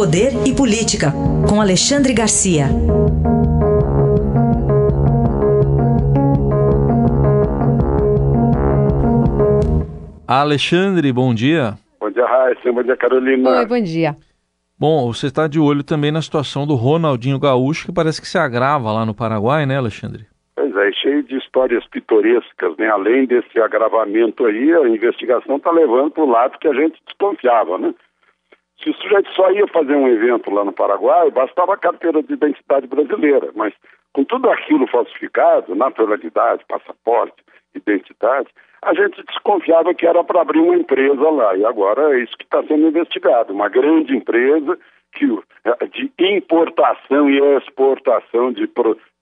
Poder e Política, com Alexandre Garcia. Alexandre, bom dia. Bom dia, Raíssa. Bom dia, Carolina. Oi, bom dia. Bom, você está de olho também na situação do Ronaldinho Gaúcho, que parece que se agrava lá no Paraguai, né, Alexandre? Pois é, cheio de histórias pitorescas, né? Além desse agravamento aí, a investigação está levando para o lado que a gente desconfiava, né? Se o sujeito só ia fazer um evento lá no Paraguai, bastava a carteira de identidade brasileira, mas com tudo aquilo falsificado, naturalidade, passaporte, identidade, a gente desconfiava que era para abrir uma empresa lá. E agora é isso que está sendo investigado. Uma grande empresa que, eh, de importação e exportação de,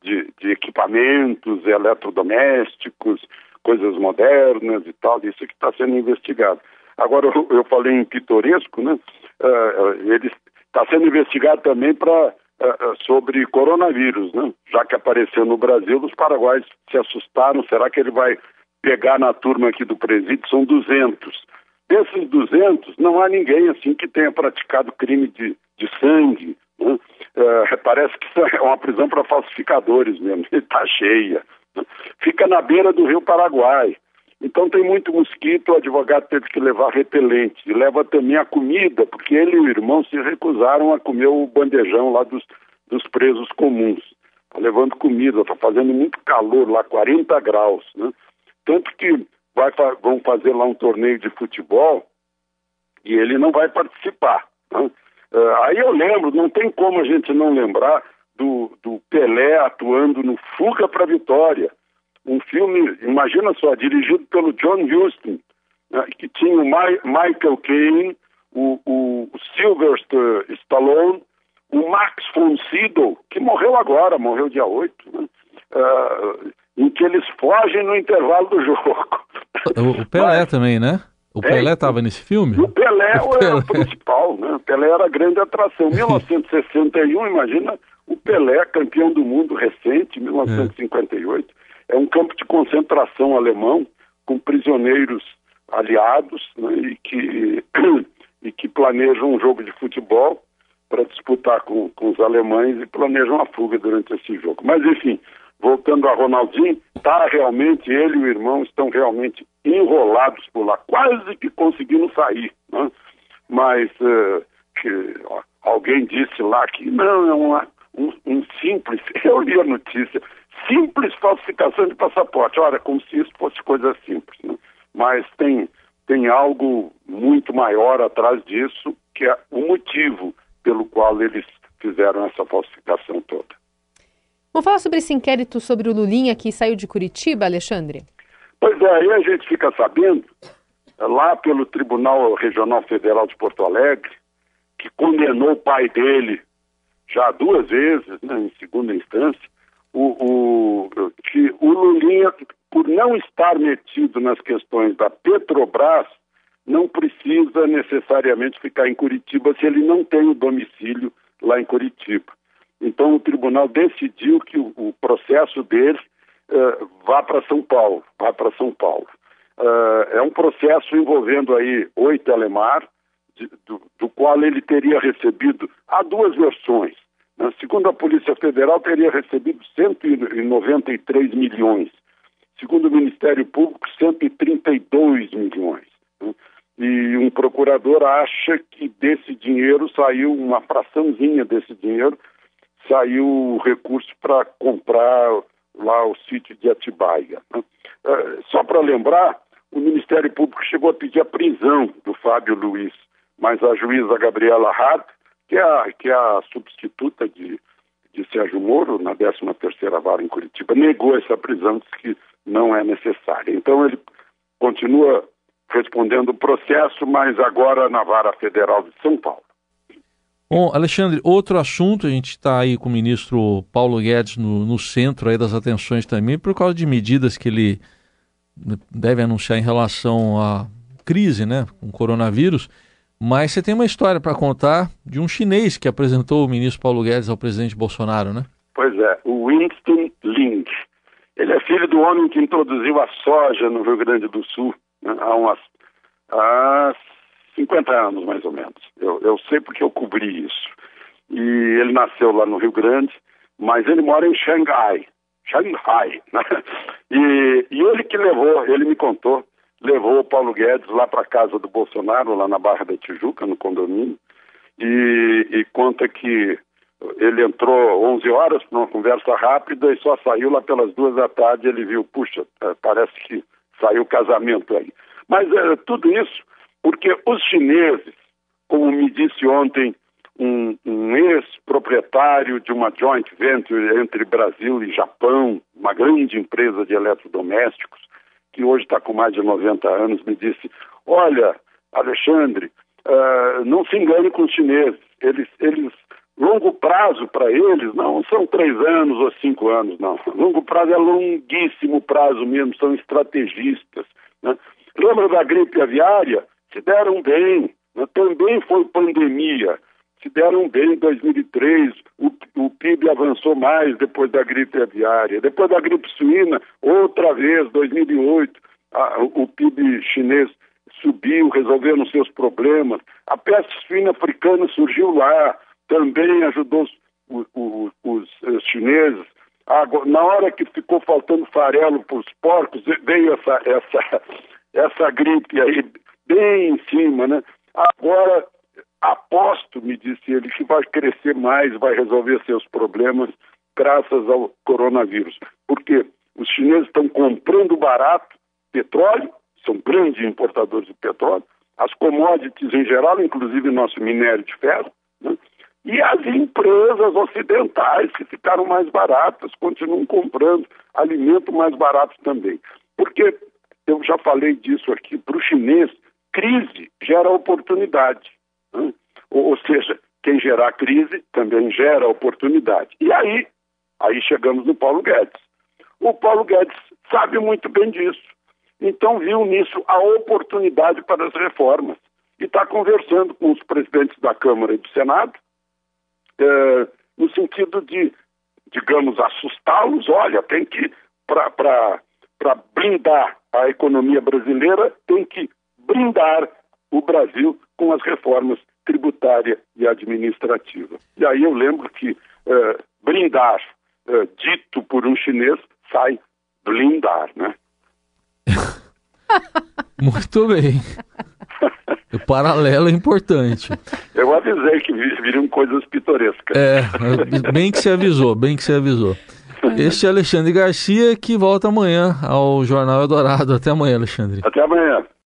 de, de equipamentos eletrodomésticos, coisas modernas e tal, isso que está sendo investigado. Agora, eu, eu, falei em pitoresco, né? Uh, ele está sendo investigado também para uh, sobre coronavírus, né? Já que apareceu no Brasil, os paraguaios se assustaram. Será que ele vai pegar na turma aqui do presídio, são 200. Desses 200, não há ninguém assim que tenha praticado crime de, de sangue. Né? É, parece que é uma prisão para falsificadores mesmo, está cheia. Né? Fica na beira do rio Paraguai. Então tem muito mosquito, o advogado teve que levar repelente. E leva também a comida, porque ele e o irmão se recusaram a comer o bandejão lá dos, dos presos comuns. Está levando comida, está fazendo muito calor lá, 40 graus. Né? Tanto que vai, vão fazer lá um torneio de futebol e ele não vai participar. Né? Uh, aí eu lembro, não tem como a gente não lembrar do, do Pelé atuando no Fuga para a Vitória. Um filme, imagina só, dirigido pelo John Huston, né, que tinha o My, Michael Caine, o, o, o Sylvester Stallone, o Max von Sydow, que morreu agora, morreu dia 8, né? uh, em que eles fogem no intervalo do jogo. O, Pelé Mas, também, né? O é, Pelé estava nesse filme? O Pelé, o era o principal, né? O Pelé era a grande atração. 1961, imagina o Pelé, campeão do mundo recente, 1958. É, é um campo de concentração alemão com prisioneiros aliados né, e, que, e que planejam um jogo de futebol para disputar com, com os alemães e planejam a fuga durante esse jogo. Mas, enfim, voltando a Ronaldinho, tá realmente, ele e o irmão estão realmente enrolados por lá, quase que conseguindo sair. Né? Mas uh, que, ó, alguém disse lá que não, é uma, um, um, simples, eu li a notícia, simples falsificação de passaporte. Olha, como se isso fosse coisa simples. Né? Mas tem, tem algo muito maior atrás disso, que é o motivo pelo qual eles fizeram essa falsificação toda. Vamos falar sobre esse inquérito sobre o Lulinha que saiu de Curitiba, Alexandre? Pois é, aí a gente fica sabendo, lá pelo Tribunal Regional Federal de Porto Alegre, que condenou o pai dele já duas vezes, né, em segunda instância, o, o, que o Lulinha, por não estar metido nas questões da Petrobras, não precisa necessariamente ficar em Curitiba se ele não tem o domicílio lá em Curitiba. Então o tribunal decidiu que o, o processo dele uh, vá para São Paulo, vá para São Paulo. Uh, é um processo envolvendo aí oi Telemar, de, do, do, qual ele teria recebido, há duas versões. Segundo a Polícia Federal, teria recebido 193 milhões. Segundo o Ministério Público, 132 milhões. Né? E um procurador acha que desse dinheiro saiu uma fraçãozinha desse dinheiro saiu o recurso para comprar lá o sítio de Atibaia. Né? Uh, só para lembrar, o Ministério Público chegou a pedir a prisão do Fábio Luiz, mas a juíza Gabriela Hart, que é a, que é a substituta de, de Sérgio Moro, na 13ª Vara em Curitiba, negou essa prisão, disse que não é necessária. Então ele continua respondendo o processo, mas agora na Vara Federal de São Paulo. Bom, Alexandre, outro assunto, a gente está aí com o ministro Paulo Guedes no, no, centro aí das atenções também, por causa de medidas que ele deve anunciar em relação à crise, né, com o coronavírus. Mas você tem uma história para contar de um chinês que apresentou o ministro Paulo Guedes ao presidente Bolsonaro, né? Pois é, o Winston Ling. Ele é filho do homem que introduziu a soja no Rio Grande do Sul né, há umas há 50 anos mais ou menos. Eu, eu sei porque eu cobri isso. E ele nasceu lá no Rio Grande, mas ele mora em Xangai. Xangai. Né? E, e ele que levou, ele me contou, levou o Paulo Guedes lá para casa do Bolsonaro, lá na Barra da Tijuca, no condomínio, e, e conta que ele entrou 11 horas para uma conversa rápida e só saiu lá pelas duas da tarde. Ele viu, puxa, é, parece que saiu casamento aí. Mas é, tudo isso porque os chineses, como me disse ontem um, um ex-proprietário de uma joint venture entre Brasil e Japão, uma grande empresa de eletrodomésticos, que hoje está com mais de 90 anos, me disse: Olha, Alexandre, uh, não se engane com os chineses, eles, eles longo prazo para eles não são três anos ou cinco anos, não. Longo prazo é longuíssimo prazo mesmo, são estrategistas. Né? Lembra da gripe aviária? Se deram bem, né? também foi pandemia se deram bem em 2003, o, o PIB avançou mais depois da gripe aviária. Depois da gripe suína, outra vez, 2008, a, o PIB chinês subiu, resolveram seus problemas. A peste suína africana surgiu lá, também ajudou os, os, os, os chineses. Agora, na hora que ficou faltando farelo para os porcos, veio essa, essa, essa gripe aí bem em cima, né? Agora Aposto, me disse ele, que vai crescer mais, vai resolver seus problemas graças ao coronavírus. Porque os chineses estão comprando barato petróleo, são grandes importadores de petróleo, as commodities em geral, inclusive nosso minério de ferro, né? e as empresas ocidentais que ficaram mais baratas continuam comprando alimento mais barato também. Porque eu já falei disso aqui, para o chinês, crise gera oportunidade. Ou, ou seja, quem gerar crise também gera oportunidade. E aí, aí chegamos no Paulo Guedes. O Paulo Guedes sabe muito bem disso. Então viu nisso a oportunidade para as reformas. E está conversando com os presidentes da Câmara e do Senado, é, no sentido de, digamos, assustá-los. Olha, tem que, para blindar a economia brasileira, tem que blindar o Brasil com as reformas tributária e administrativa. E aí eu lembro que uh, brindar, uh, dito por um chinês, sai blindar, né? Muito bem. O paralelo é importante. Eu avisei que viriam coisas pitorescas. É, bem que se avisou, bem que se avisou. Este é Alexandre Garcia que volta amanhã ao Jornal Eldorado. Até amanhã, Alexandre. Até amanhã.